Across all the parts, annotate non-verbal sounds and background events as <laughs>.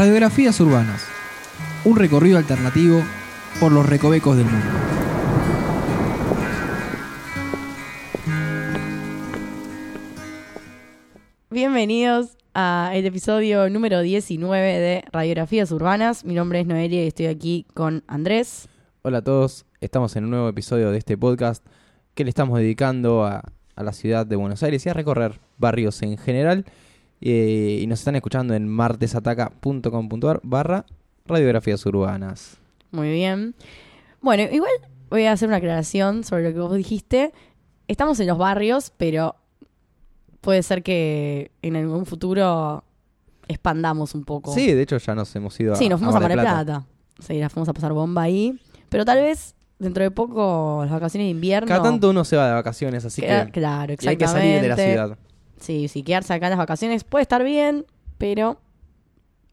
Radiografías Urbanas. Un recorrido alternativo por los recovecos del mundo. Bienvenidos a el episodio número 19 de Radiografías Urbanas. Mi nombre es Noelia y estoy aquí con Andrés. Hola a todos, estamos en un nuevo episodio de este podcast que le estamos dedicando a, a la ciudad de Buenos Aires y a recorrer barrios en general. Eh, y nos están escuchando en martesataca.com.ar barra radiografías urbanas. Muy bien. Bueno, igual voy a hacer una aclaración sobre lo que vos dijiste. Estamos en los barrios, pero puede ser que en algún futuro expandamos un poco. Sí, de hecho ya nos hemos ido a Sí, nos fuimos a Mar del del Plata. Sí, la fuimos a pasar bomba ahí. Pero tal vez dentro de poco, las vacaciones de invierno. Cada tanto uno se va de vacaciones, así que claro, y hay que salir de la exactamente. ciudad. Sí, sí, quedarse acá en las vacaciones puede estar bien, pero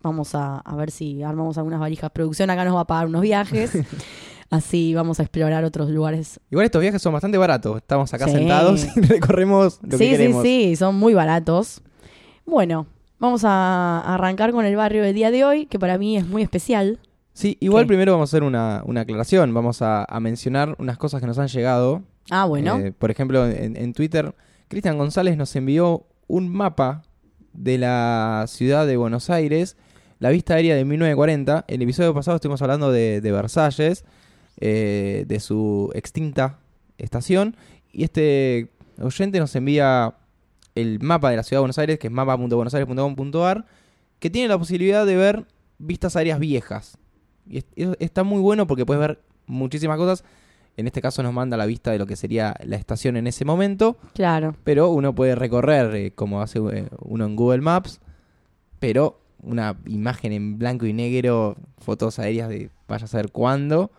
vamos a, a ver si armamos algunas valijas. Producción acá nos va a pagar unos viajes. <laughs> Así vamos a explorar otros lugares. Igual estos viajes son bastante baratos. Estamos acá Sí. sentados y <laughs> recorremos lo sí, que queremos. sí, sí, son muy baratos. Bueno, vamos a arrancar con el barrio del día de hoy, que para mí es muy especial. Sí, igual ¿Qué? primero vamos a hacer una, una aclaración. Vamos a, a mencionar unas cosas que nos han llegado. Ah, bueno. Eh, por ejemplo, en, en Twitter, Cristian González nos envió un mapa de la ciudad de Buenos Aires, la vista aérea de 1940. El episodio pasado estuvimos hablando de, Versalles, eh, de su extinta estación. Y este oyente nos envía el mapa de la ciudad de Buenos Aires, que es mapa.buenosaires.com.ar, que tiene la posibilidad de ver vistas aéreas viejas. Y es- es- está muy bueno porque puedes ver muchísimas cosas. En este caso nos manda la vista de lo que sería la estación en ese momento, Claro. pero uno puede recorrer eh, como hace eh, uno en Google Maps, pero una imagen en blanco y negro, fotos aéreas de vaya a saber cuándo,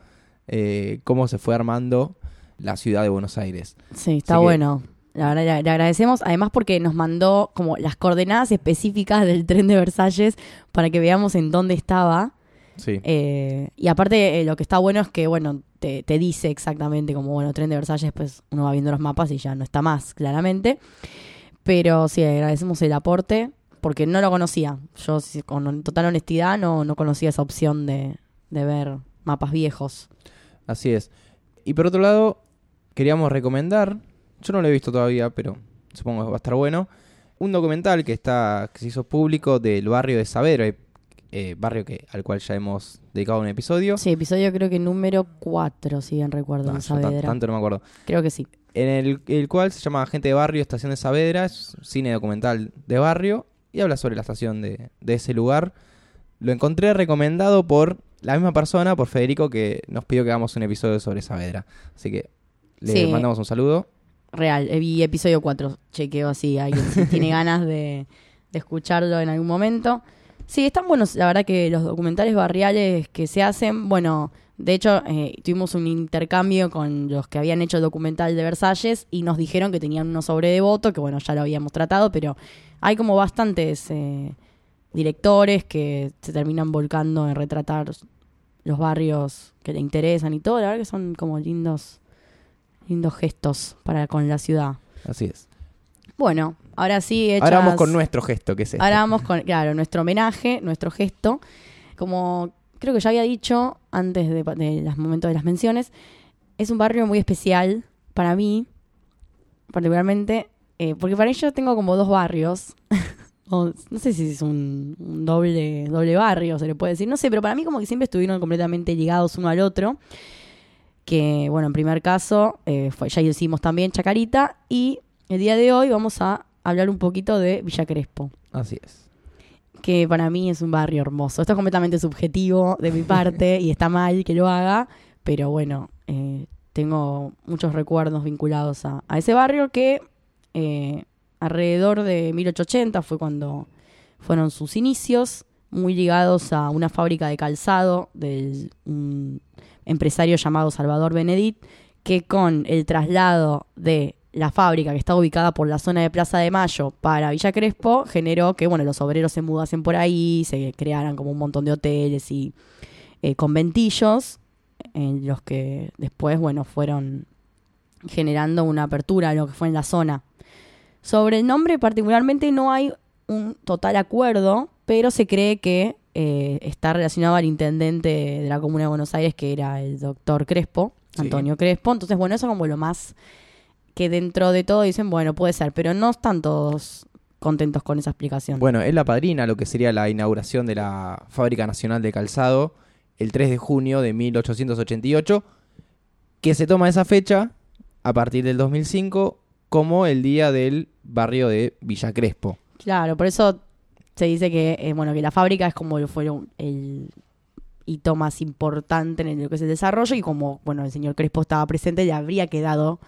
eh, cómo se fue armando la ciudad de Buenos Aires. Sí, está Así que- bueno. La verdad, le, le agradecemos. Además, porque nos mandó como las coordenadas específicas del tren de Versalles para que veamos en dónde estaba. Sí. Eh, y aparte, eh, lo que está bueno es que, bueno, te, te dice exactamente como, bueno, tren de Versalles, pues uno va viendo los mapas y ya no está más, claramente. Pero sí, agradecemos el aporte porque no lo conocía. Yo, con total honestidad, no, no conocía esa opción de, de ver mapas viejos. Así es. Y por otro lado, queríamos recomendar, yo no lo he visto todavía, pero supongo que va a estar bueno, un documental que está que se hizo público del barrio de Saavedra, eh, barrio que al cual ya hemos dedicado un episodio. Sí, episodio creo que número 4, si bien recuerdo, Ah, en Saavedra. tanto no me acuerdo. Creo que sí. En el, el cual se llama Gente de Barrio, Estación de Saavedra, es cine documental de barrio y habla sobre la estación de, de ese lugar. Lo encontré recomendado por la misma persona, por Federico, que nos pidió que hagamos un episodio sobre Saavedra. Así que le Sí. mandamos un saludo. Real, eh, vi episodio 4, chequeo así, alguien si <laughs> tiene ganas de, de escucharlo en algún momento. Sí, están buenos, la verdad que los documentales barriales que se hacen, bueno, de hecho eh, tuvimos un intercambio con los que habían hecho el documental de Versalles y nos dijeron que tenían uno sobre devoto, que bueno, ya lo habíamos tratado, pero hay como bastantes eh, directores que se terminan volcando en retratar los barrios que le interesan y todo, la verdad que son como lindos lindos gestos para con la ciudad. Así es. Bueno, ahora sí, hechas... Ahora vamos con nuestro gesto, que es este. Ahora vamos con, claro, nuestro homenaje, nuestro gesto. Como creo que ya había dicho antes de, de los momentos de las menciones, es un barrio muy especial para mí, particularmente, eh, porque para ello tengo como dos barrios. <laughs> o no sé si es un, un doble, doble barrio, se le puede decir. No sé, pero para mí como que siempre estuvieron completamente ligados uno al otro. Que, bueno, en primer caso, eh, fue, ya hicimos también Chacarita. Y el día de hoy vamos a hablar un poquito de Villa Crespo Así es. que para mí es un barrio hermoso. Esto es completamente subjetivo de mi parte y está mal que lo haga, pero bueno, eh, tengo muchos recuerdos vinculados a, a ese barrio que eh, alrededor de 1880 fue cuando fueron sus inicios, muy ligados a una fábrica de calzado del un empresario llamado Salvador Benedit, que con el traslado de la fábrica que está ubicada por la zona de Plaza de Mayo para Villa Crespo generó que bueno los obreros se mudasen por ahí, se crearan como un montón de hoteles y eh, conventillos en los que después bueno fueron generando una apertura a lo que fue en la zona. Sobre el nombre particularmente no hay un total acuerdo, pero se cree que eh, está relacionado al intendente de la Comuna de Buenos Aires, que era el doctor Crespo, Sí. Antonio Crespo. Entonces, bueno, eso como lo más que dentro de todo dicen, bueno, puede ser, pero no están todos contentos con esa explicación. Bueno, es la padrina lo que sería la inauguración de la Fábrica Nacional de Calzado el 3 de junio de 1888, que se toma esa fecha a partir del 2005 como el día del barrio de Villa Crespo. Claro, por eso se dice que, eh, bueno, que la fábrica es como fue el hito más importante en lo que es el desarrollo y como, bueno, el señor Crespo estaba presente, le habría quedado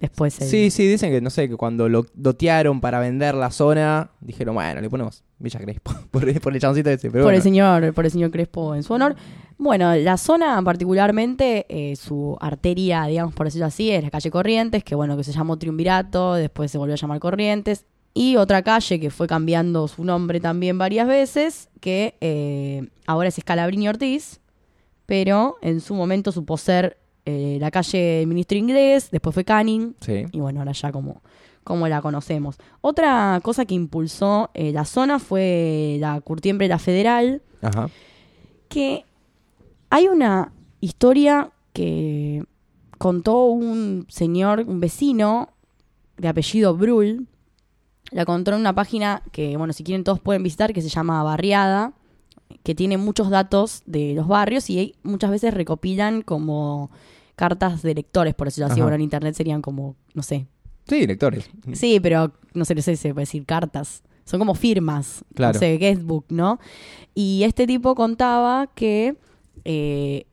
después el... Sí, sí, dicen que no sé, que cuando lo dotearon para vender la zona, dijeron, bueno, le ponemos Villa Crespo <laughs> por, por el chancito ese. Pero por el señor por el señor Crespo en su honor. Bueno, la zona particularmente, eh, su arteria, digamos por decirlo así, es la calle Corrientes, que bueno, que se llamó Triunvirato, después se volvió a llamar Corrientes, y otra calle que fue cambiando su nombre también varias veces, que eh, ahora es Escalabrini Ortiz, pero en su momento supo ser eh, la calle del Ministro Inglés, después fue Canning, Sí. y bueno, ahora ya como, como la conocemos. Otra cosa que impulsó eh, la zona fue la curtiembre La Federal, Ajá. que hay una historia que contó un señor, un vecino de apellido Brul, la contó en una página que, bueno, si quieren todos pueden visitar, que se llama Barriada, que tiene muchos datos de los barrios y muchas veces recopilan como cartas de lectores, por decirlo así. Ajá. Bueno, en internet serían como, no sé. Sí, lectores. Sí, pero no sé, no sé, se puede decir cartas. Son como firmas. Claro. No sé, guestbook, ¿no? Y este tipo contaba que eh,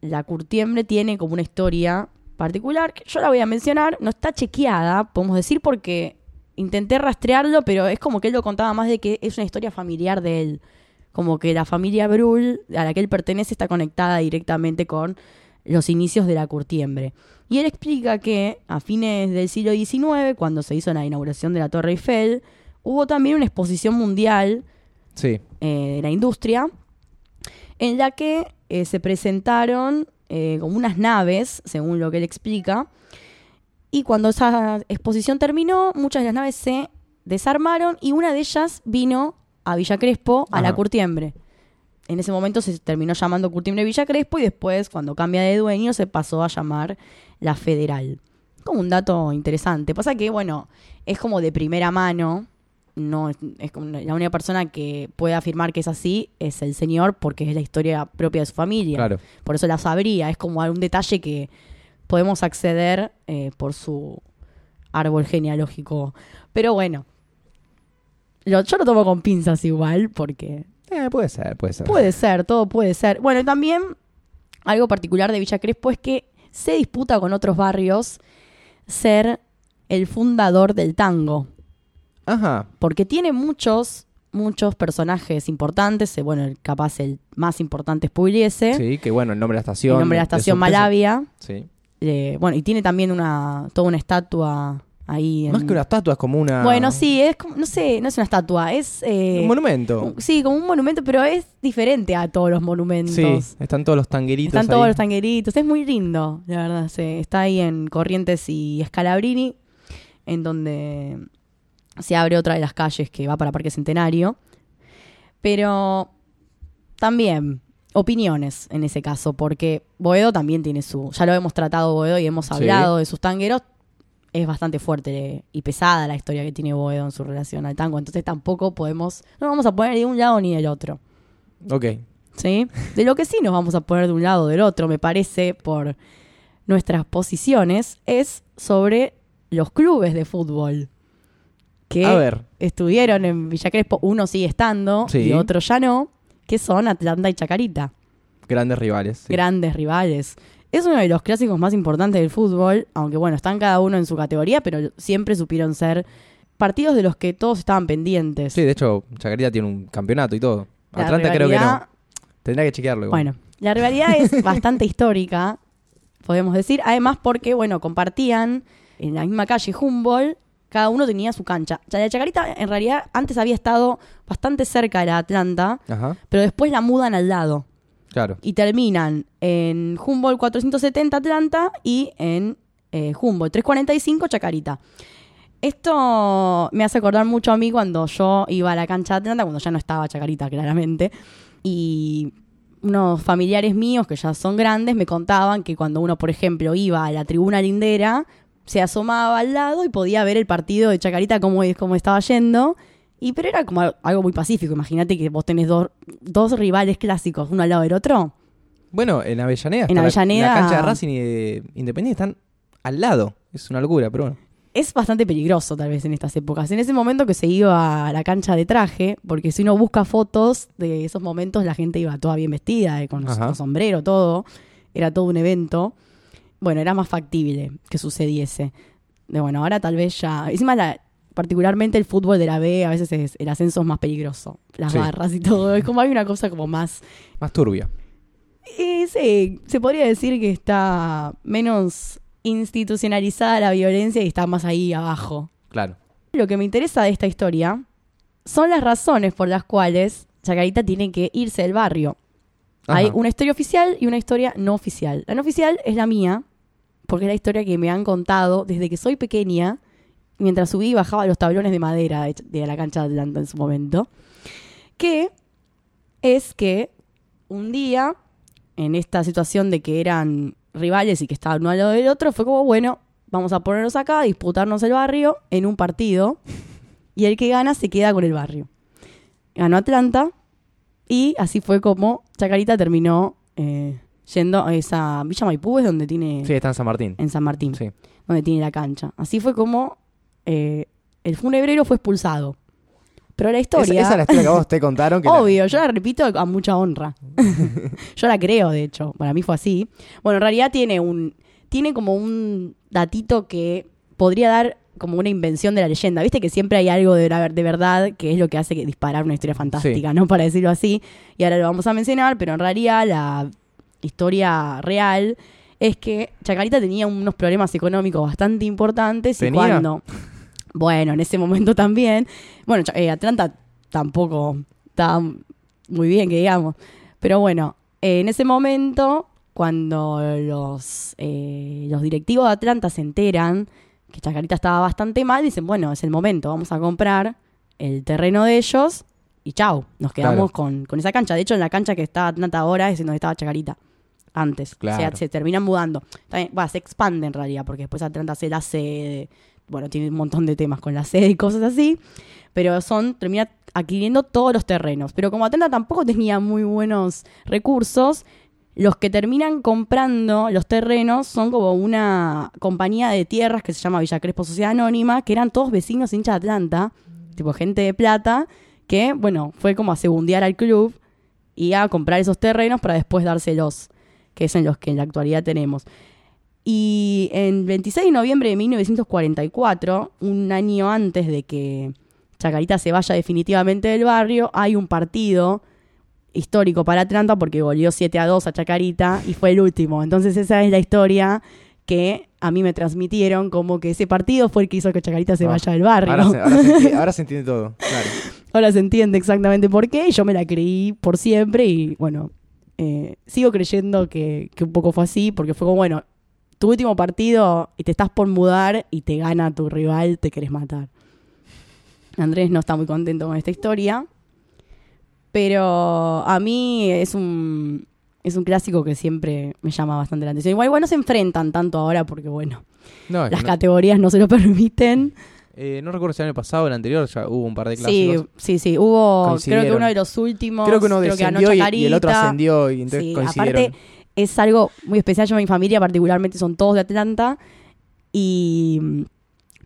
la curtiembre tiene como una historia particular, que yo la voy a mencionar, no está chequeada, podemos decir, porque intenté rastrearlo, pero es como que él lo contaba más de que es una historia familiar de él. Como que la familia Brul, a la que él pertenece, está conectada directamente con los inicios de la curtiembre. Y él explica que a fines del siglo XIX, cuando se hizo la inauguración de la Torre Eiffel, hubo también una exposición mundial Sí. eh, de la industria, en la que eh, se presentaron eh, como unas naves, según lo que él explica, y cuando esa exposición terminó, muchas de las naves se desarmaron y una de ellas vino a Villa Crespo, a la. Curtiembre. En ese momento se terminó llamando Curtiembre Villa Crespo y después, cuando cambia de dueño, se pasó a llamar la Federal. Como un dato interesante. Pasa que, bueno, es como de primera mano. No, es- como la única persona que puede afirmar que es así es el señor porque es la historia propia de su familia. Claro. Por eso la sabría. Es como un detalle que podemos acceder eh, por su árbol genealógico. Pero bueno, yo lo tomo con pinzas igual porque Eh, puede ser, puede ser. Puede ser, todo puede ser. Bueno, y también algo particular de Villa Crespo es que se disputa con otros barrios ser el fundador del tango, Ajá. porque tiene muchos, muchos personajes importantes. eh, Bueno, capaz el más importante es Pugliese, Sí, que bueno, el nombre de la estación. el nombre de la estación peso. Malavia. Sí. eh, bueno, y tiene también una toda una estatua ahí. en- Más que una estatua, es como una. Bueno, sí, es como, no sé, no es una estatua, es... eh, Un monumento. sí, como un monumento, pero es diferente a todos los monumentos. Sí, están todos los tangueritos. Están ahí. todos los tangueritos. Es muy lindo, la verdad. Se, está ahí en Corrientes y Escalabrini, en donde se abre otra de las calles que va para Parque Centenario. Pero también opiniones en ese caso, porque Boedo también tiene su... Ya lo hemos tratado Boedo y hemos Sí. hablado de sus tangueros. Es bastante fuerte y pesada la historia que tiene Boedo en su relación al tango. Entonces tampoco podemos... No vamos a poner ni de un lado ni del otro. Ok. ¿sí? De lo que sí nos vamos a poner de un lado o del otro, me parece, por nuestras posiciones, es sobre los clubes de fútbol. Que A ver. estuvieron en Villa Crespo, uno sigue estando Sí. y otro ya no, que son Atlanta y Chacarita, Grandes rivales. sí. grandes rivales. Es uno de los clásicos más importantes del fútbol, aunque bueno, están cada uno en su categoría, pero siempre supieron ser partidos de los que todos estaban pendientes. Sí, de hecho, Chacarita tiene un campeonato y todo. La Atlanta creo que no. Tendrá que chequearlo. igual. Bueno, la rivalidad es <laughs> bastante histórica, podemos decir. Además, porque, bueno, compartían en la misma calle Humboldt, cada uno tenía su cancha. Ya la Chacarita, en realidad, antes había estado bastante cerca de la Atlanta, Ajá, pero después la mudan al lado. Claro. Y terminan en Humboldt 470 Atlanta y en eh, Humboldt 345 Chacarita. Esto me hace acordar mucho a mí cuando yo iba a la cancha de Atlanta, cuando ya no estaba Chacarita, claramente. y unos familiares míos que ya son grandes me contaban que cuando uno, por ejemplo, iba a la tribuna lindera, se asomaba al lado y podía ver el partido de Chacarita como, estaba yendo. Y pero era como algo muy pacífico. Imagínate que vos tenés dos, dos rivales clásicos, uno al lado del otro. Bueno, en Avellaneda. En está la- Avellaneda- La, cancha de Racing y de Independiente están al lado. Es una locura, pero bueno. es bastante peligroso tal vez en estas épocas. En ese momento que se iba a la cancha de traje, porque si uno busca fotos de esos momentos, la gente iba toda bien vestida, eh, con, Ajá. con sombrero, todo. Era todo un evento. Bueno, era más factible que sucediese. De bueno, ahora tal vez ya. Encima, la- particularmente el fútbol de la B, a veces es- el ascenso es más peligroso. Las Sí. barras y todo. Es como hay una cosa como más. Más turbia. Eh, sí, se podría decir que está menos institucionalizada la violencia y está más ahí abajo. Claro. Lo que me interesa de esta historia son las razones por las cuales Chacarita tiene que irse del barrio. Ajá. Hay una historia oficial y una historia no oficial. La no oficial es la mía, porque es la historia que me han contado desde que soy pequeña, mientras subí y bajaba los tablones de madera de, de la cancha de Atlanta en su momento, que es que un día, en esta situación de que eran rivales y que estaban uno al lado del otro, fue como, bueno, vamos a ponernos acá, a disputarnos el barrio en un partido, y el que gana se queda con el barrio. Ganó Atlanta, y así fue como Chacarita terminó eh, yendo a esa Villa Maipú, es donde tiene, Sí, está en San Martín. en San Martín, Sí. donde tiene la cancha. Así fue como eh, el funebrero fue expulsado. Pero la historia... esa es la historia que vos te contaron. Que la- Obvio, yo la repito a mucha honra. <laughs> yo la creo, de hecho. Para mí fue así. Bueno, en realidad tiene un. Tiene como un datito que podría dar como una invención de la leyenda. Viste que siempre hay algo de, la- de verdad que es lo que hace que disparar una historia fantástica, ¿no? Para decirlo así. Y ahora lo vamos a mencionar, pero en realidad la historia real es que Chacarita tenía unos problemas económicos bastante importantes y cuando. Bueno, en ese momento también. Bueno, eh, Atlanta tampoco estaba muy bien, que digamos. Pero bueno, eh, en ese momento, cuando los, eh, los directivos de Atlanta se enteran que Chacarita estaba bastante mal, dicen, bueno, es el momento, vamos a comprar el terreno de ellos y chau, nos quedamos Claro. con, con esa cancha. De hecho, en la cancha que está Atlanta ahora es en donde estaba Chacarita antes. O sea, Claro. se terminan mudando. También, bueno, se expande en realidad, porque después Atlanta hace la sede, bueno, tiene un montón de temas con la sede y cosas así, pero son, termina adquiriendo todos los terrenos. Pero como Atlanta tampoco tenía muy buenos recursos, los que terminan comprando los terrenos son como una compañía de tierras que se llama Villa Crespo Sociedad Anónima, que eran todos vecinos hinchas de Atlanta, tipo gente de plata, que, bueno, fue como a segundear al club y a comprar esos terrenos para después dárselos, que es en los que en la actualidad tenemos. Y en 26 de noviembre de 1944, un año antes de que Chacarita se vaya definitivamente del barrio, hay un partido histórico para Atlanta porque goleó 7 a 2 a Chacarita y fue el último. Entonces esa es la historia que a mí me transmitieron como que ese partido fue el que hizo que Chacarita se Ah, vaya del barrio. Ahora se, ahora, se entiende, ahora se entiende todo. Claro. <laughs> Ahora se entiende exactamente por qué yo me la creí por siempre y bueno, eh, sigo creyendo que, que un poco fue así porque fue como, bueno, tu último partido y te estás por mudar y te gana tu rival, te querés matar. Andrés no está muy contento con esta historia, pero a mí es un, es un clásico que siempre me llama bastante la atención. Igual, igual no se enfrentan tanto ahora porque, bueno, No, que las no, categorías no se lo permiten. eh, no recuerdo si el año pasado o el anterior ya hubo un par de Sí, clásicos. sí, sí. Hubo, creo que uno de los últimos. Creo que uno descendió y, y el otro ascendió y entonces Sí, coincidieron. aparte es algo muy especial. Yo, mi familia particularmente son todos de Atlanta y mm,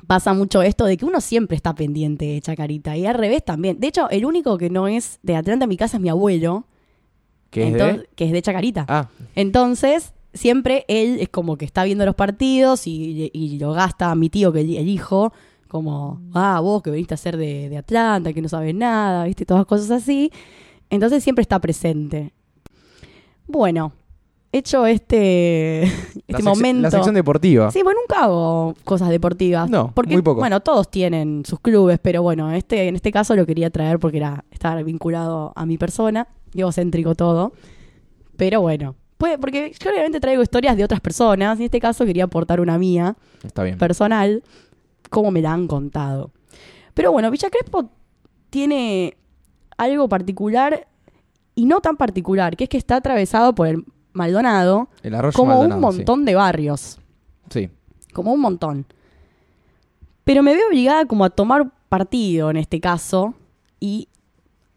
pasa mucho esto de que uno siempre está pendiente de Chacarita y al revés también. De hecho, el único que no es de Atlanta en mi casa es mi abuelo, ¿Qué es entonces- de? que es de Chacarita. Ah, Entonces, siempre él es como que está viendo los partidos y, y lo gasta a mi tío, que el, hijo, como, ah, vos que veniste a ser de, de Atlanta, que no sabes nada, viste, todas cosas así. Entonces siempre está presente. Bueno, hecho este, este momento. la sección deportiva. Sí, bueno, nunca hago cosas deportivas. No, porque, muy poco. Bueno, todos tienen sus clubes, pero bueno, este, en este caso lo quería traer porque era, estaba vinculado a mi persona, egocéntrico todo. Pero bueno, pues, porque yo obviamente traigo historias de otras personas, y en este caso quería aportar una mía, Está bien. personal, como me la han contado. Pero bueno, Villa Crespo tiene algo particular y no tan particular, que es que está atravesado por el Maldonado El arroyo como Maldonado, un montón de barrios, Sí. sí. como un montón. Pero me veo obligada como a tomar partido en este caso y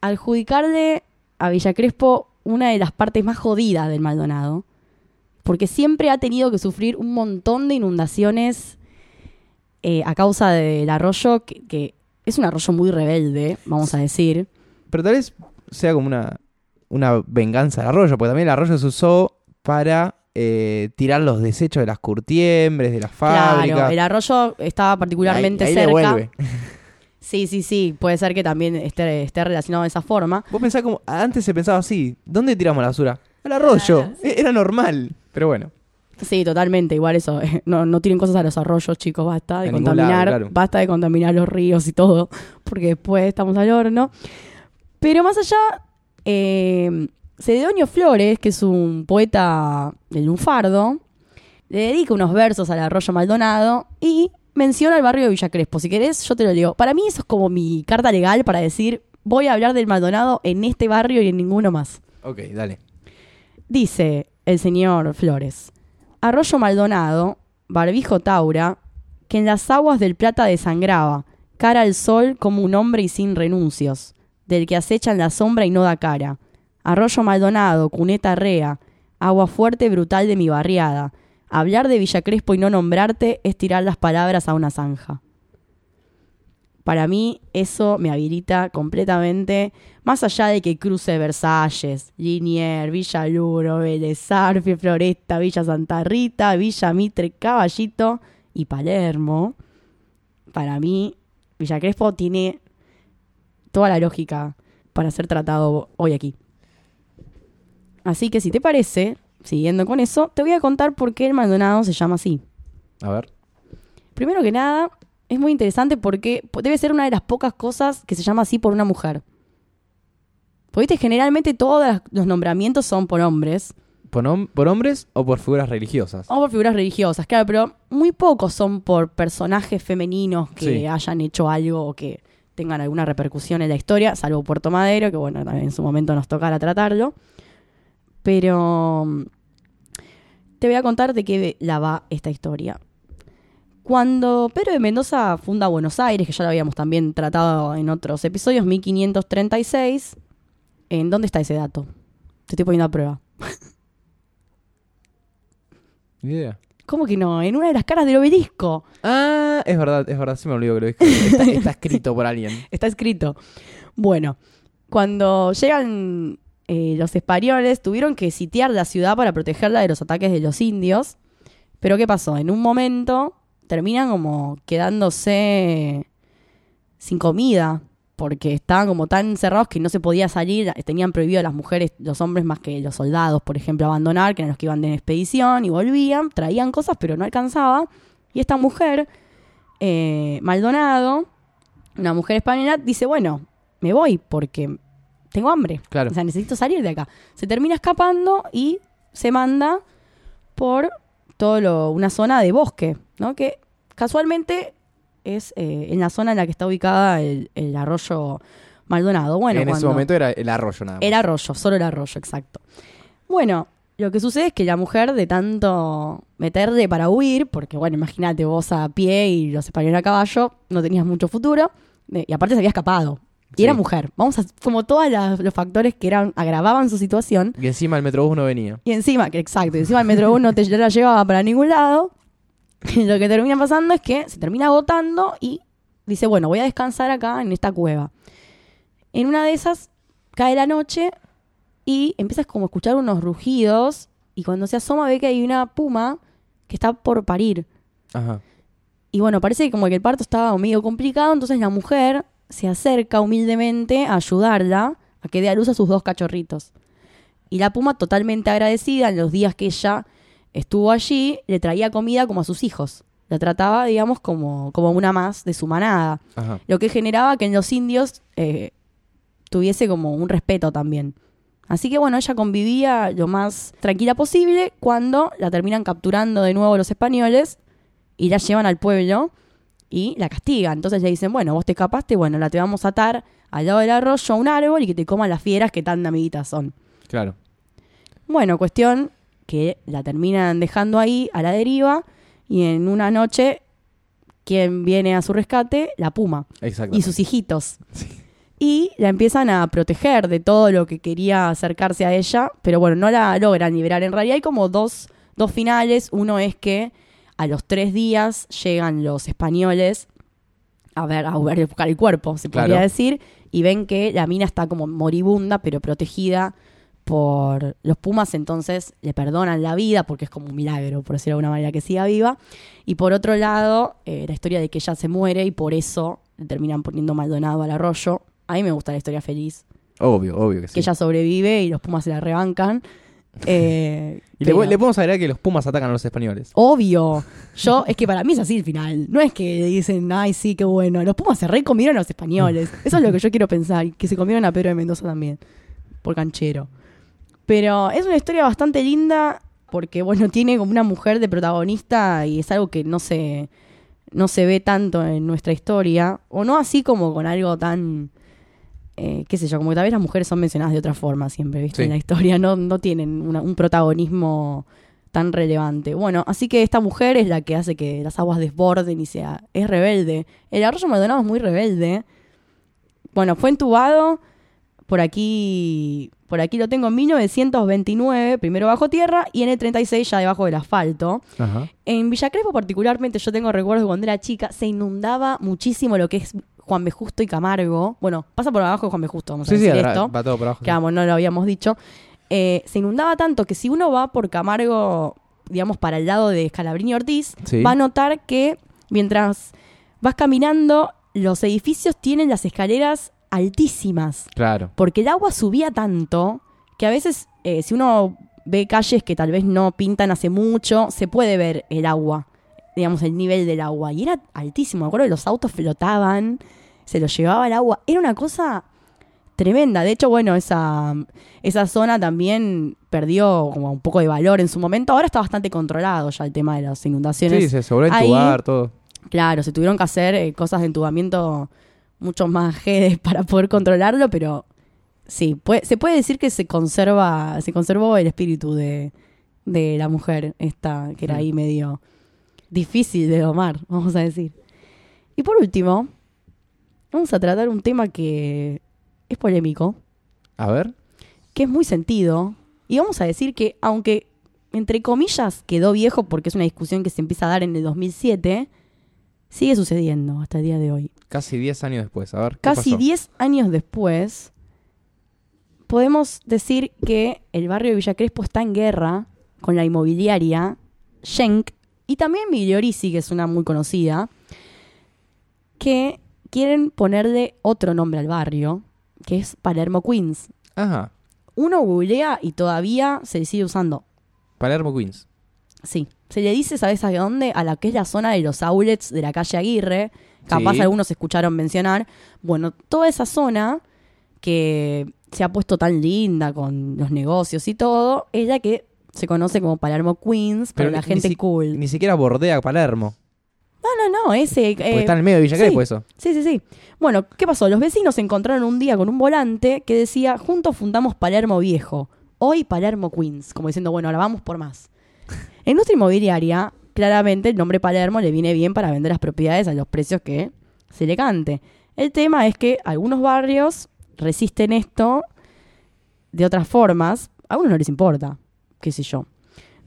adjudicarle a Villa Crespo una de las partes más jodidas del Maldonado, porque siempre ha tenido que sufrir un montón de inundaciones eh, a causa del arroyo, que, que es un arroyo muy rebelde, vamos a decir. Pero tal vez sea como una, una venganza del arroyo, porque también el arroyo se usó para eh, tirar los desechos de las curtiembres, de las fábricas. Claro, el arroyo estaba particularmente Ahí- ahí cerca. <laughs> Sí, sí, sí, puede ser que también esté, esté relacionado de esa forma. Vos pensás como, antes se pensaba así, ¿dónde tiramos la basura? Al arroyo. Ah, E- Era normal, pero bueno. Sí, totalmente, igual eso. eh, No, no tiren cosas a los arroyos, chicos, basta de En contaminar, lado, claro. basta de contaminar los ríos y todo, <laughs> porque después estamos al horno. Pero más allá, eh, Cedonio Flores, que es un poeta del lunfardo, le dedica unos versos al arroyo Maldonado y menciona el barrio de Villa Crespo. Si querés, yo te lo leo. Para mí eso es como mi carta legal para decir, voy a hablar del Maldonado en este barrio y en ninguno más. Ok, dale. Dice el señor Flores, Arroyo Maldonado, barbijo Taura, que en las aguas del Plata desangraba, cara al sol como un hombre y sin renuncios, del que acecha en la sombra y no da cara. Arroyo Maldonado, cuneta rea, agua fuerte brutal de mi barriada. Hablar de Villa Crespo y no nombrarte es tirar las palabras a una zanja. Para mí eso me habilita completamente, más allá de que cruce Versalles, Linier, Villa Luro, Vélez Arfiel, Floresta, Villa Santa Rita, Villa Mitre, Caballito y Palermo. Para mí, Villa Crespo tiene toda la lógica para ser tratado hoy aquí. Así que si te parece, siguiendo con eso, te voy a contar por qué el Maldonado se llama así. A ver. Primero que nada, es muy interesante porque po- debe ser una de las pocas cosas que se llama así por una mujer. Porque viste, generalmente todos los nombramientos son por hombres ¿Por, hom- por hombres o por figuras religiosas? o por figuras religiosas, claro, pero muy pocos son por personajes femeninos que Sí. hayan hecho algo o que tengan alguna repercusión en la historia, salvo Puerto Madero, que bueno, en su momento nos tocará tratarlo. Pero mm, te voy a contar de qué la va esta historia. Cuando Pedro de Mendoza funda Buenos Aires, que ya lo habíamos también tratado en otros episodios, 1536, ¿en dónde está ese dato? Te estoy poniendo a prueba. Ni idea. ¿Cómo que no? En una de las caras del obelisco. Ah, es verdad, es verdad, se me olvidó que lo dije. Está, está escrito por alguien. <laughs> Está escrito. Bueno, cuando llegan eh, los españoles, tuvieron que sitiar la ciudad para protegerla de los ataques de los indios. Pero ¿qué pasó? En un momento terminan como quedándose sin comida, porque estaban como tan encerrados que no se podía salir, tenían prohibido a las mujeres, los hombres más que los soldados, por ejemplo, abandonar, que eran los que iban de expedición y volvían, traían cosas, pero no alcanzaba. Y esta mujer, eh, Maldonado, una mujer española, dice, bueno, me voy porque tengo hambre. Claro. O sea, necesito salir de acá. Se termina escapando y se manda por todo lo, una zona de bosque, ¿no? Que casualmente es eh, en la zona en la que está ubicada el, el arroyo Maldonado. Bueno, en ese momento era el arroyo nada más. el arroyo, solo el arroyo, exacto. Bueno, lo que sucede es que la mujer de tanto meterle para huir, porque bueno, imagínate vos a pie y los españoles a caballo, no tenías mucho futuro, eh, y aparte se había escapado. Y Sí. era mujer. Vamos a, como todos los factores que eran, agravaban su situación. Y encima el Metrobús no venía. Y encima, que exacto, encima el metro no te no la llevaba para ningún lado. <laughs> Lo que termina pasando es que se termina agotando y dice, bueno, voy a descansar acá en esta cueva. En una de esas cae la noche y empiezas como a escuchar unos rugidos y cuando se asoma ve que hay una puma que está por parir. Ajá. Y bueno, parece como que el parto estaba medio complicado, entonces la mujer se acerca humildemente a ayudarla a que dé a luz a sus dos cachorritos. Y la puma, totalmente agradecida, en los días que ella estuvo allí, le traía comida como a sus hijos. La trataba, digamos, como, como una más de su manada. Ajá. Lo que generaba que en los indios eh, tuviese como un respeto también. Así que bueno, ella convivía lo más tranquila posible cuando la terminan capturando de nuevo los españoles y la llevan al pueblo y la castigan. Entonces le dicen, bueno, vos te escapaste, bueno, la te vamos a atar al lado del arroyo a un árbol y que te coman las fieras que tan amiguitas son. Claro. Bueno, cuestión que la terminan dejando ahí a la deriva y en una noche, quien viene a su rescate? La puma y sus hijitos. Y la empiezan a proteger de todo lo que quería acercarse a ella, pero bueno, no la logran liberar. En realidad hay como dos, dos finales. Uno es que a los tres días llegan los españoles a ver, a ver, buscar el cuerpo, se podría decir, y ven que la mina está como moribunda, pero protegida por los Pumas, entonces le perdonan la vida porque es como un milagro, por decirlo de alguna manera, que siga viva. Y por otro lado, eh, la historia de que ella se muere y por eso le terminan poniendo Maldonado al arroyo. A mí me gusta la historia feliz, Obvio, obvio que sí. que ella sobrevive y los Pumas se la rebancan. <laughs> Eh, Y le, pero- le podemos agregar que los Pumas atacan a los españoles. Obvio. Yo, es que para mí es así el final. No es que dicen, ay, sí, qué bueno. Los Pumas se recomieron a los españoles. <laughs> Eso es lo que yo quiero pensar. Que se comieron a Pedro de Mendoza también. Por canchero. Pero es una historia bastante linda porque, bueno, <laughs> tiene como una mujer de protagonista y es algo que no se, no se ve tanto en nuestra historia. O no así como con algo tan... eh, qué sé yo, como que tal vez las mujeres son mencionadas de otra forma siempre, ¿viste? Sí. En la historia no, no tienen una- un protagonismo tan relevante. Bueno, así que esta mujer es la que hace que las aguas desborden y sea, es rebelde. El arroyo Maldonado es muy rebelde. Bueno, fue entubado, por aquí, por aquí lo tengo en 1929, primero bajo tierra y en el 36 ya debajo del asfalto. Ajá. En Villa Crespo particularmente, yo tengo recuerdos de cuando era chica, se inundaba muchísimo lo que es Juan B. Justo y Camargo. Bueno, pasa por abajo de Juan B. Justo, vamos a Sí, sí, decir atra- esto va todo por abajo. que vamos, no lo habíamos dicho, eh, se inundaba tanto que si uno va por Camargo, digamos, para el lado de Scalabrini Ortiz, Sí. va a notar que mientras vas caminando, los edificios tienen las escaleras altísimas, Claro. porque el agua subía tanto que a veces, eh, si uno ve calles que tal vez no pintan hace mucho, se puede ver el agua, digamos, el nivel del agua, y era altísimo, me acuerdo que los autos flotaban, se los llevaba el agua, era una cosa tremenda. De hecho, bueno, esa, esa zona también perdió como un poco de valor en su momento. Ahora está bastante controlado ya el tema de las inundaciones. Sí, se se volvió a Ahí- entubar todo. Claro, se tuvieron que hacer eh, cosas de entubamiento mucho más <laughs> jedes para poder controlarlo, pero sí, puede- se puede decir que se conserva, se conservó el espíritu de, de la mujer, esta, que era ahí medio difícil de domar, <laughs> vamos a decir. Y por último, vamos a tratar un tema que es polémico, A ver. que es muy sentido, y vamos a decir que aunque entre comillas quedó viejo porque es una discusión que se empieza a dar en el 2007, sigue sucediendo hasta el día de hoy. Casi 10 años después. A ver. ¿qué Casi pasó? 10 años después, podemos decir que el barrio de Villa Crespo está en guerra con la inmobiliaria Schenk y también Migliorisi, que es una muy conocida, que quieren ponerle otro nombre al barrio, que es Palermo Queens. Ajá. Uno googlea y todavía se sigue usando. Palermo Queens. Sí. Se le dice, ¿sabes a dónde? A la que es la zona de los outlets de la calle Aguirre. Capaz Sí. algunos escucharon mencionar. Bueno, toda esa zona que se ha puesto tan linda con los negocios y todo, es la que se conoce como Palermo Queens para Pero la ni gente si- cool. Ni siquiera bordea Palermo. No, no, no, ese... Porque eh, está en el medio de Villa sí. Crespo eso. Sí, sí, sí. Bueno, ¿qué pasó? Los vecinos se encontraron un día con un volante que decía, juntos fundamos Palermo Viejo, hoy Palermo Queens, como diciendo, bueno, ahora vamos por más. En nuestra inmobiliaria, claramente el nombre Palermo le viene bien para vender las propiedades a los precios que se le cante. El tema es que algunos barrios resisten esto de otras formas, a algunos no les importa, qué sé yo.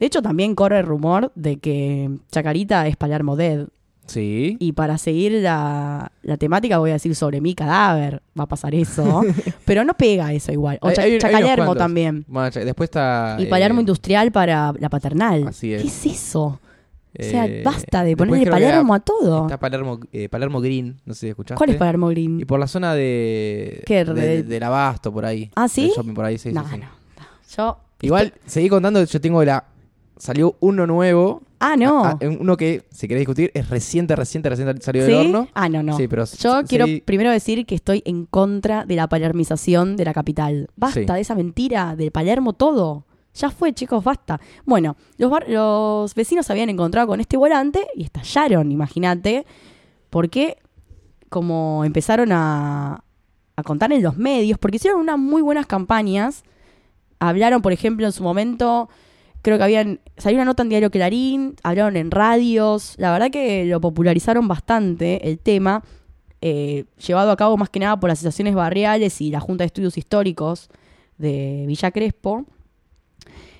De hecho, también corre el rumor de que Chacarita es Palermo Dead. Sí. Y para seguir la, la temática voy a decir sobre mi cadáver, va a pasar eso, <laughs> pero no pega eso igual. O Hay- Cha- hay- hay unos Chacalermo cuantos. también. Bueno, cha- después está. Y eh, Palermo Industrial para la paternal. así es. ¿Qué es eso? o sea, eh, basta de después ponerle creo que Palermo a todo. Está Palermo, eh, Palermo Green, no sé si escuchaste. ¿Cuál es Palermo Green? Y por la zona de. ¿Qué? de- De- del abasto, por ahí. ¿Ah, sí? Del shopping por ahí, sí, sí, no, sí. no, no. Yo. Igual, seguí contando, yo tengo la. Salió uno nuevo. Ah, no. Ah, uno que, si querés discutir, es reciente, reciente, reciente salió ¿Sí? del horno. Ah, no, no. Sí, pero Yo quiero primero decir que estoy en contra de la palermización de la capital. Basta de esa mentira del Palermo todo. Ya fue, chicos, basta. Bueno, los, los vecinos se habían encontrado con este volante y estallaron, imagínate, porque como empezaron a, a contar en los medios, porque hicieron unas muy buenas campañas, hablaron, por ejemplo, en su momento, creo que habían, salió una nota en Diario Clarín, hablaron en radios, la verdad que lo popularizaron bastante el tema, eh, llevado a cabo más que nada por las asociaciones barriales y la Junta de Estudios Históricos de Villa Crespo,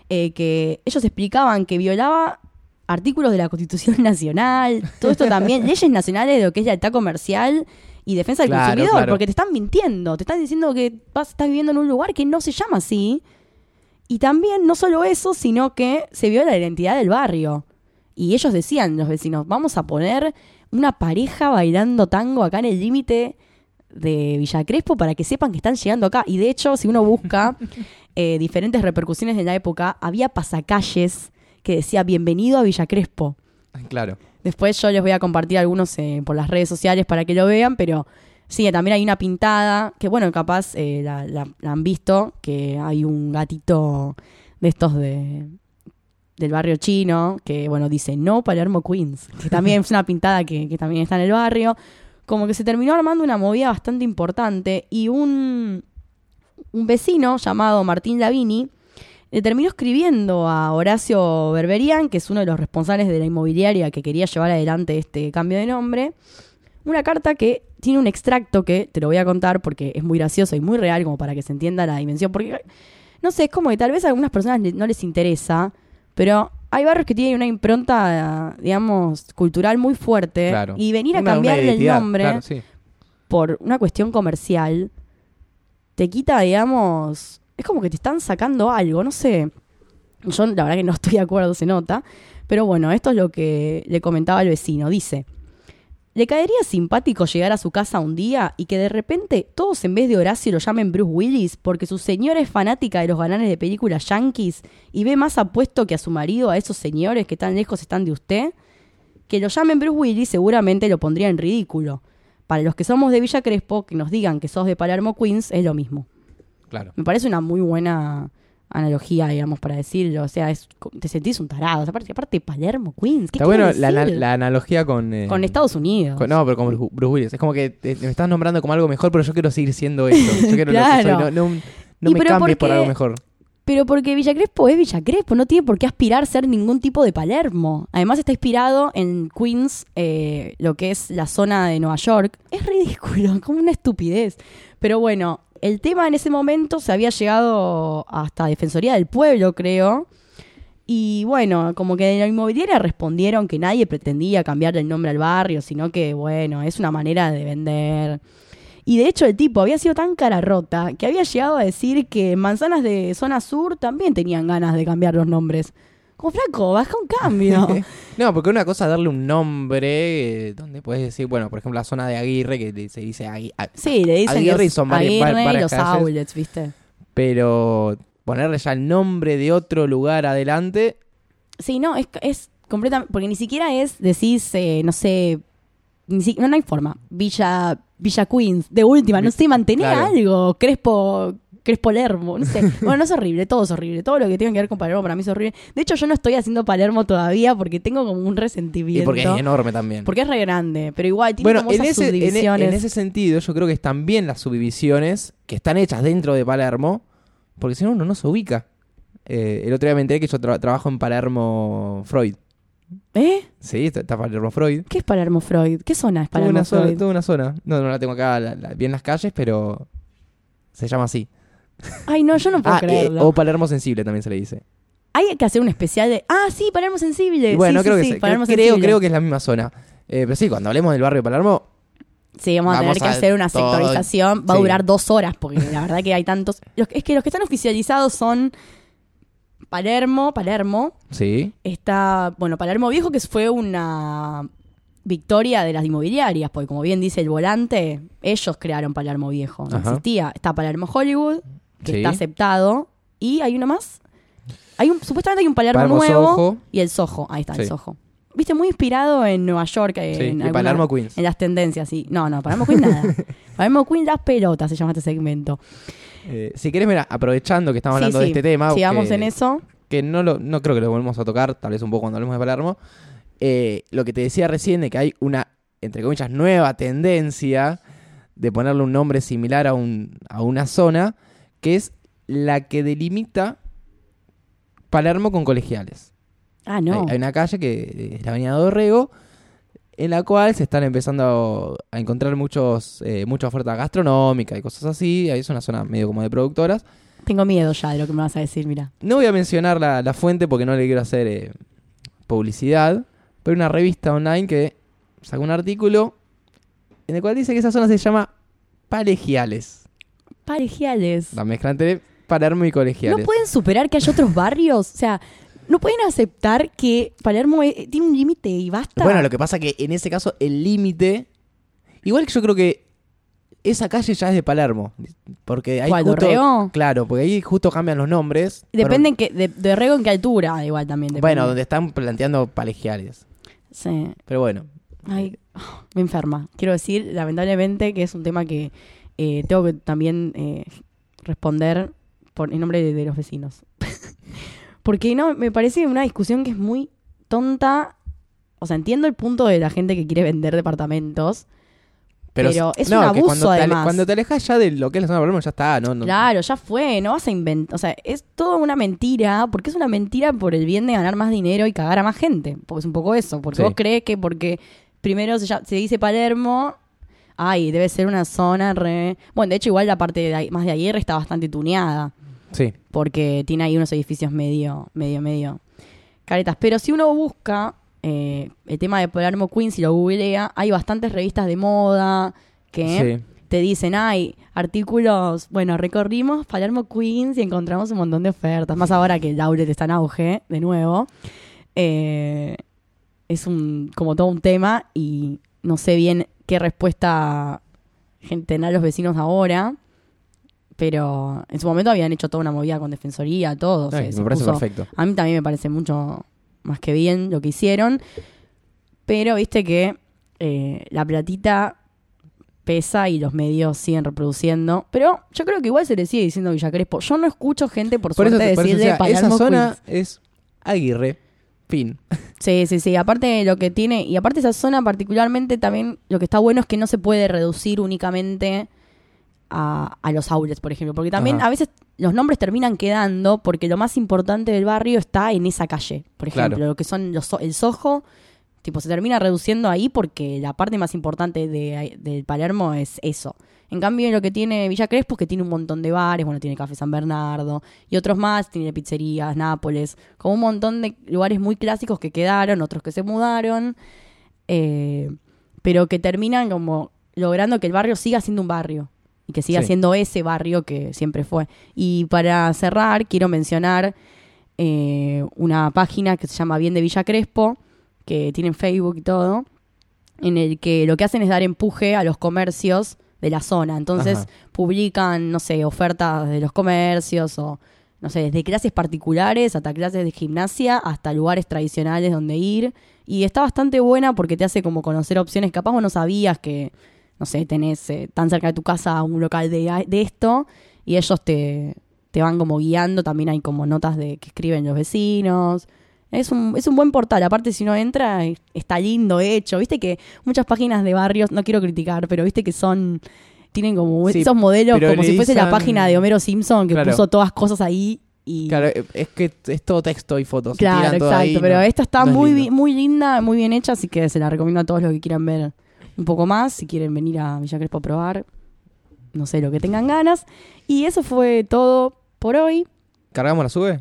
eh, que ellos explicaban que violaba artículos de la Constitución <laughs> Nacional, todo esto también, leyes nacionales de lo que es lealtad comercial y defensa del Claro, consumidor, claro. porque te están mintiendo, te están diciendo que vas, estás viviendo en un lugar que no se llama así. Y también, no solo eso, sino que se viola la identidad del barrio. Y ellos decían, los vecinos, vamos a poner una pareja bailando tango acá en el límite de Villa Crespo para que sepan que están llegando acá. Y de hecho, si uno busca <laughs> eh, diferentes repercusiones de la época, había pasacalles que decía bienvenido a Villa Crespo. Claro. Después yo les voy a compartir algunos eh, por las redes sociales para que lo vean, pero sí, también hay una pintada, que bueno, capaz eh, la, la- la han visto, que hay un gatito de estos de del barrio chino, que bueno, dice no Palermo Queens, que <laughs> también es una pintada que, que también está en el barrio. Como que se terminó armando una movida bastante importante y un, un vecino llamado Martín Lavini le terminó escribiendo a Horacio Berberian, que es uno de los responsables de la inmobiliaria que quería llevar adelante este cambio de nombre, una carta que tiene un extracto que te lo voy a contar porque es muy gracioso y muy real como para que se entienda la dimensión, porque no sé, es como que tal vez a algunas personas no les interesa, pero hay barrios que tienen una impronta, digamos, cultural muy fuerte Claro. y venir a Una- una cambiarle el nombre claro, sí. por una cuestión comercial, te quita, digamos, es como que te están sacando algo, no sé. Yo la verdad que no estoy de acuerdo, se nota. Pero bueno, esto es lo que le comentaba el vecino. Dice, ¿le caería simpático llegar a su casa un día y que de repente todos en vez de Horacio lo llamen Bruce Willis porque su señora es fanática de los galanes de películas yankees y ve más apuesto que a su marido a esos señores que tan lejos están de usted? Que lo llamen Bruce Willis seguramente lo pondría en ridículo. Para los que somos de Villa Crespo, que nos digan que sos de Palermo Queens es lo mismo. Claro. Me parece una muy buena analogía, digamos, para decirlo. O sea, es, te sentís un tarado. O sea, aparte, aparte Palermo Queens. ¿Qué Está bueno la, la analogía con... eh, Con Estados Unidos. con- no, pero con Bruce Willis. Es como que te- me estás nombrando como algo mejor, pero yo quiero seguir siendo esto. Yo quiero lo que soy. Claro. No, no, no Y me cambies por algo mejor. Pero porque Villa Crespo es Villa Crespo, no tiene por qué aspirar a ser ningún tipo de Palermo. Además está inspirado en Queens, eh, lo que es la zona de Nueva York. Es ridículo, <laughs> como una estupidez. Pero bueno, el tema en ese momento se había llegado hasta Defensoría del Pueblo, creo. Y bueno, como que de la inmobiliaria respondieron que nadie pretendía cambiarle el nombre al barrio, sino que, bueno, es una manera de vender. Y de hecho el tipo había sido tan cara rota que había llegado a decir que manzanas de zona sur también tenían ganas de cambiar los nombres. Como flaco, baja un cambio. <laughs> No, porque una cosa es darle un nombre eh, donde puedes decir, bueno, por ejemplo, la zona de Aguirre, que se dice Agui- a- sí, le dicen Aguirre y son Aguirre y los calles. outlets, ¿viste? pero ponerle ya el nombre de otro lugar adelante, Sí, no, es, es completamente... Porque ni siquiera es, decís, eh, no sé... Ni si- no, no hay forma. Villa, Villa Queens, de última, no sé, mantener claro. algo. Crespo... Crespo Lermo, no sé. <laughs> Bueno, no es horrible, todo es horrible. Todo lo que tenga que ver con Palermo para mí es horrible. De hecho, yo no estoy haciendo Palermo todavía porque tengo como un y resentimiento. porque es enorme también. Porque es re grande, pero igual tiene Bueno, como en esas ese, en, e- subdivisiones. en ese sentido, yo creo que están bien las subdivisiones que están hechas dentro de Palermo, porque si no, uno no se ubica. Eh, el otro día me enteré que yo tra- trabajo en Palermo Freud. ¿Eh? Sí, está, está Palermo Freud. ¿Qué es Palermo Freud? ¿Qué zona es Toda Palermo una, zona, Freud? toda una zona. No, no la tengo acá la- la- bien las calles, pero se llama así. Ay, no, yo no puedo Ah, eh, creerlo. o Palermo Sensible también se le dice. Hay que hacer un especial de. Ah, sí, Palermo Sensible. Y bueno, sí, creo, sí, que sí, creo, que es la misma zona. Eh, pero sí, cuando hablemos del barrio de Palermo, Sí, vamos, a tener que hacer una todo- sectorización. Va a durar dos horas, porque la verdad que hay tantos. Los- es que los que están oficializados son Palermo, Palermo. sí. Está, bueno, Palermo Viejo, que fue una victoria de las inmobiliarias, porque como bien dice el volante, ellos crearon Palermo Viejo. No existía. Está Palermo Hollywood, que Sí. está aceptado. Y hay uno más. Hay un, supuestamente hay un Palermo, Palermo nuevo Soho. y el Soho. Ahí está, el Sí. Soho. Viste, muy inspirado en Nueva York. Sí, en alguna- Palermo Queens. En las tendencias, sí. No, no, Palermo Queen nada. <laughs> Palermo Queen las pelotas se llama este segmento. Eh, si querés, mira, aprovechando que estamos Sí, hablando sí. de este tema, Si vamos que- en eso. que no, lo, no creo que lo volvemos a tocar, tal vez un poco cuando hablemos de Palermo. eh, lo que te decía recién de que hay una entre comillas, nueva tendencia de ponerle un nombre similar a, un, a una zona, que es la que delimita Palermo con colegiales. Ah, no. Hay, hay una calle que es la Avenida Dorrego, en la cual se están empezando a encontrar muchos, eh, mucha oferta gastronómica y cosas así. Ahí es una zona medio como de productoras. Tengo miedo ya de lo que me vas a decir, mira. No voy a mencionar la, la fuente porque no le quiero hacer eh, publicidad, pero una revista online que sacó un artículo en el cual dice que esa zona se llama Palegiales. Parejiales. La mezcla entre Palermo y colegiales. ¿No pueden superar que haya otros barrios? O sea, ¿no pueden aceptar que Palermo eh, tiene un límite y basta? Bueno, lo que pasa que en ese caso el límite. Igual que yo creo que esa calle ya es de Palermo. Porque ahí ¿Cuál, justo. Dorrego? Claro, porque ahí justo cambian los nombres. Depende en qué- de, de Rego en qué altura, igual también. Depende. bueno, donde están planteando palegiales. Sí. Pero bueno. Ay, me enferma. Quiero decir, lamentablemente, que es un tema que eh, tengo que también eh, responder por, en nombre de, de los vecinos. <laughs> Porque no, me parece una discusión que es muy tonta. O sea, entiendo el punto de la gente que quiere vender departamentos. Pero es un abuso, cuando te ale- además. cuando te alejas ya de lo que es la zona de Palermo, ya está. No, no, Claro, ya fue, no vas a inventar. O sea, es toda una mentira, porque es una mentira por el bien de ganar más dinero y cagar a más gente. Porque es un poco eso, porque Sí. vos crees que porque primero se, se dice Palermo, ay, debe ser una zona re. Bueno, de hecho, igual la parte de ahí- más de ayer está bastante tuneada, Sí. porque tiene ahí unos edificios medio, medio, medio caretas. Pero si uno busca eh, el tema de Palermo Queens y lo googlea, hay bastantes revistas de moda que Sí. te dicen, hay artículos, bueno, recorrimos Palermo Queens y encontramos un montón de ofertas, más ahora que el outlet está en auge, de nuevo. Eh, es un como todo un tema y no sé bien qué respuesta gen- tendrán los vecinos ahora, pero en su momento habían hecho toda una movida con defensoría, todo. Ay, se- se me parece puso- perfecto. a mí también me parece mucho más que bien lo que hicieron. Pero viste que eh, la platita pesa y los medios siguen reproduciendo. Pero yo creo que igual se le sigue diciendo Villa Crespo. Yo no escucho gente por, Por eso, suerte por eso, decirle o sea, esa zona es Aguirre. Fin. Sí, sí, sí. Aparte lo que tiene, y aparte esa zona particularmente también lo que está bueno es que no se puede reducir únicamente a, a los outlets, por ejemplo. Porque también Ajá. a veces los nombres terminan quedando porque lo más importante del barrio está en esa calle. Por ejemplo, Claro. lo que son los, el Soho, tipo, se termina reduciendo ahí porque la parte más importante de, del Palermo es eso. En cambio, lo que tiene Villa Crespo es que tiene un montón de bares, bueno, tiene Café San Bernardo y otros más, tiene pizzerías, Nápoles, como un montón de lugares muy clásicos que quedaron, otros que se mudaron, eh, pero que terminan como logrando que el barrio siga siendo un barrio y que siga Sí. siendo ese barrio que siempre fue. Y para cerrar, quiero mencionar eh, una página que se llama Bien de Villa Crespo, que tiene Facebook y todo, en el que lo que hacen es dar empuje a los comercios de la zona. Entonces Ajá. publican, no sé, ofertas de los comercios o, no sé, desde clases particulares hasta clases de gimnasia hasta lugares tradicionales donde ir. Y está bastante buena porque te hace como conocer opciones. Capaz vos no sabías que, no sé, tenés eh, tan cerca de tu casa un local de, de esto y ellos te, te van como guiando. También hay como notas de que escriben los vecinos. Es un, es un buen portal. Aparte, si uno entra, está lindo hecho. Viste que muchas páginas de barrios, no quiero criticar, pero viste que son. Tienen como Sí, esos modelos como si fuese la página de Homero Simpson que Claro. puso todas cosas ahí. Y, Claro, eh, es que es todo texto y fotos. Claro, tiran todo exacto. ahí, pero no- esta está no muy, muy linda, muy bien hecha, así que se la recomiendo a todos los que quieran ver un poco más, si quieren venir a Villa Crespo a probar, no sé, lo que tengan ganas. Y eso fue todo por hoy. ¿Cargamos la sube?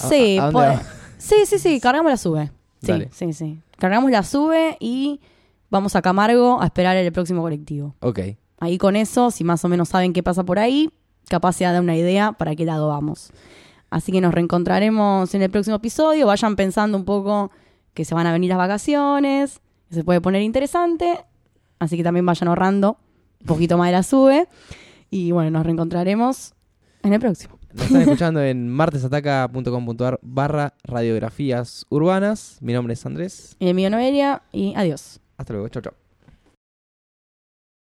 ¿A- Sí, a dónde? <laughs> sí, sí, sí, cargamos la sube. Sí, Dale. sí, sí. Cargamos la sube y vamos a Camargo a esperar el próximo colectivo. Ok. Ahí con eso, si más o menos saben qué pasa por ahí, capaz se da una idea para qué lado vamos. Así que nos reencontraremos en el próximo episodio. Vayan pensando un poco que se van a venir las vacaciones, que se puede poner interesante. Así que también vayan ahorrando un poquito más de la sube. Y bueno, nos reencontraremos en el próximo. Nos están escuchando en martesataca.com.ar barra radiografías urbanas. Mi nombre es Andrés. Y el mío Noelia y adiós. Hasta luego. Chau, chau.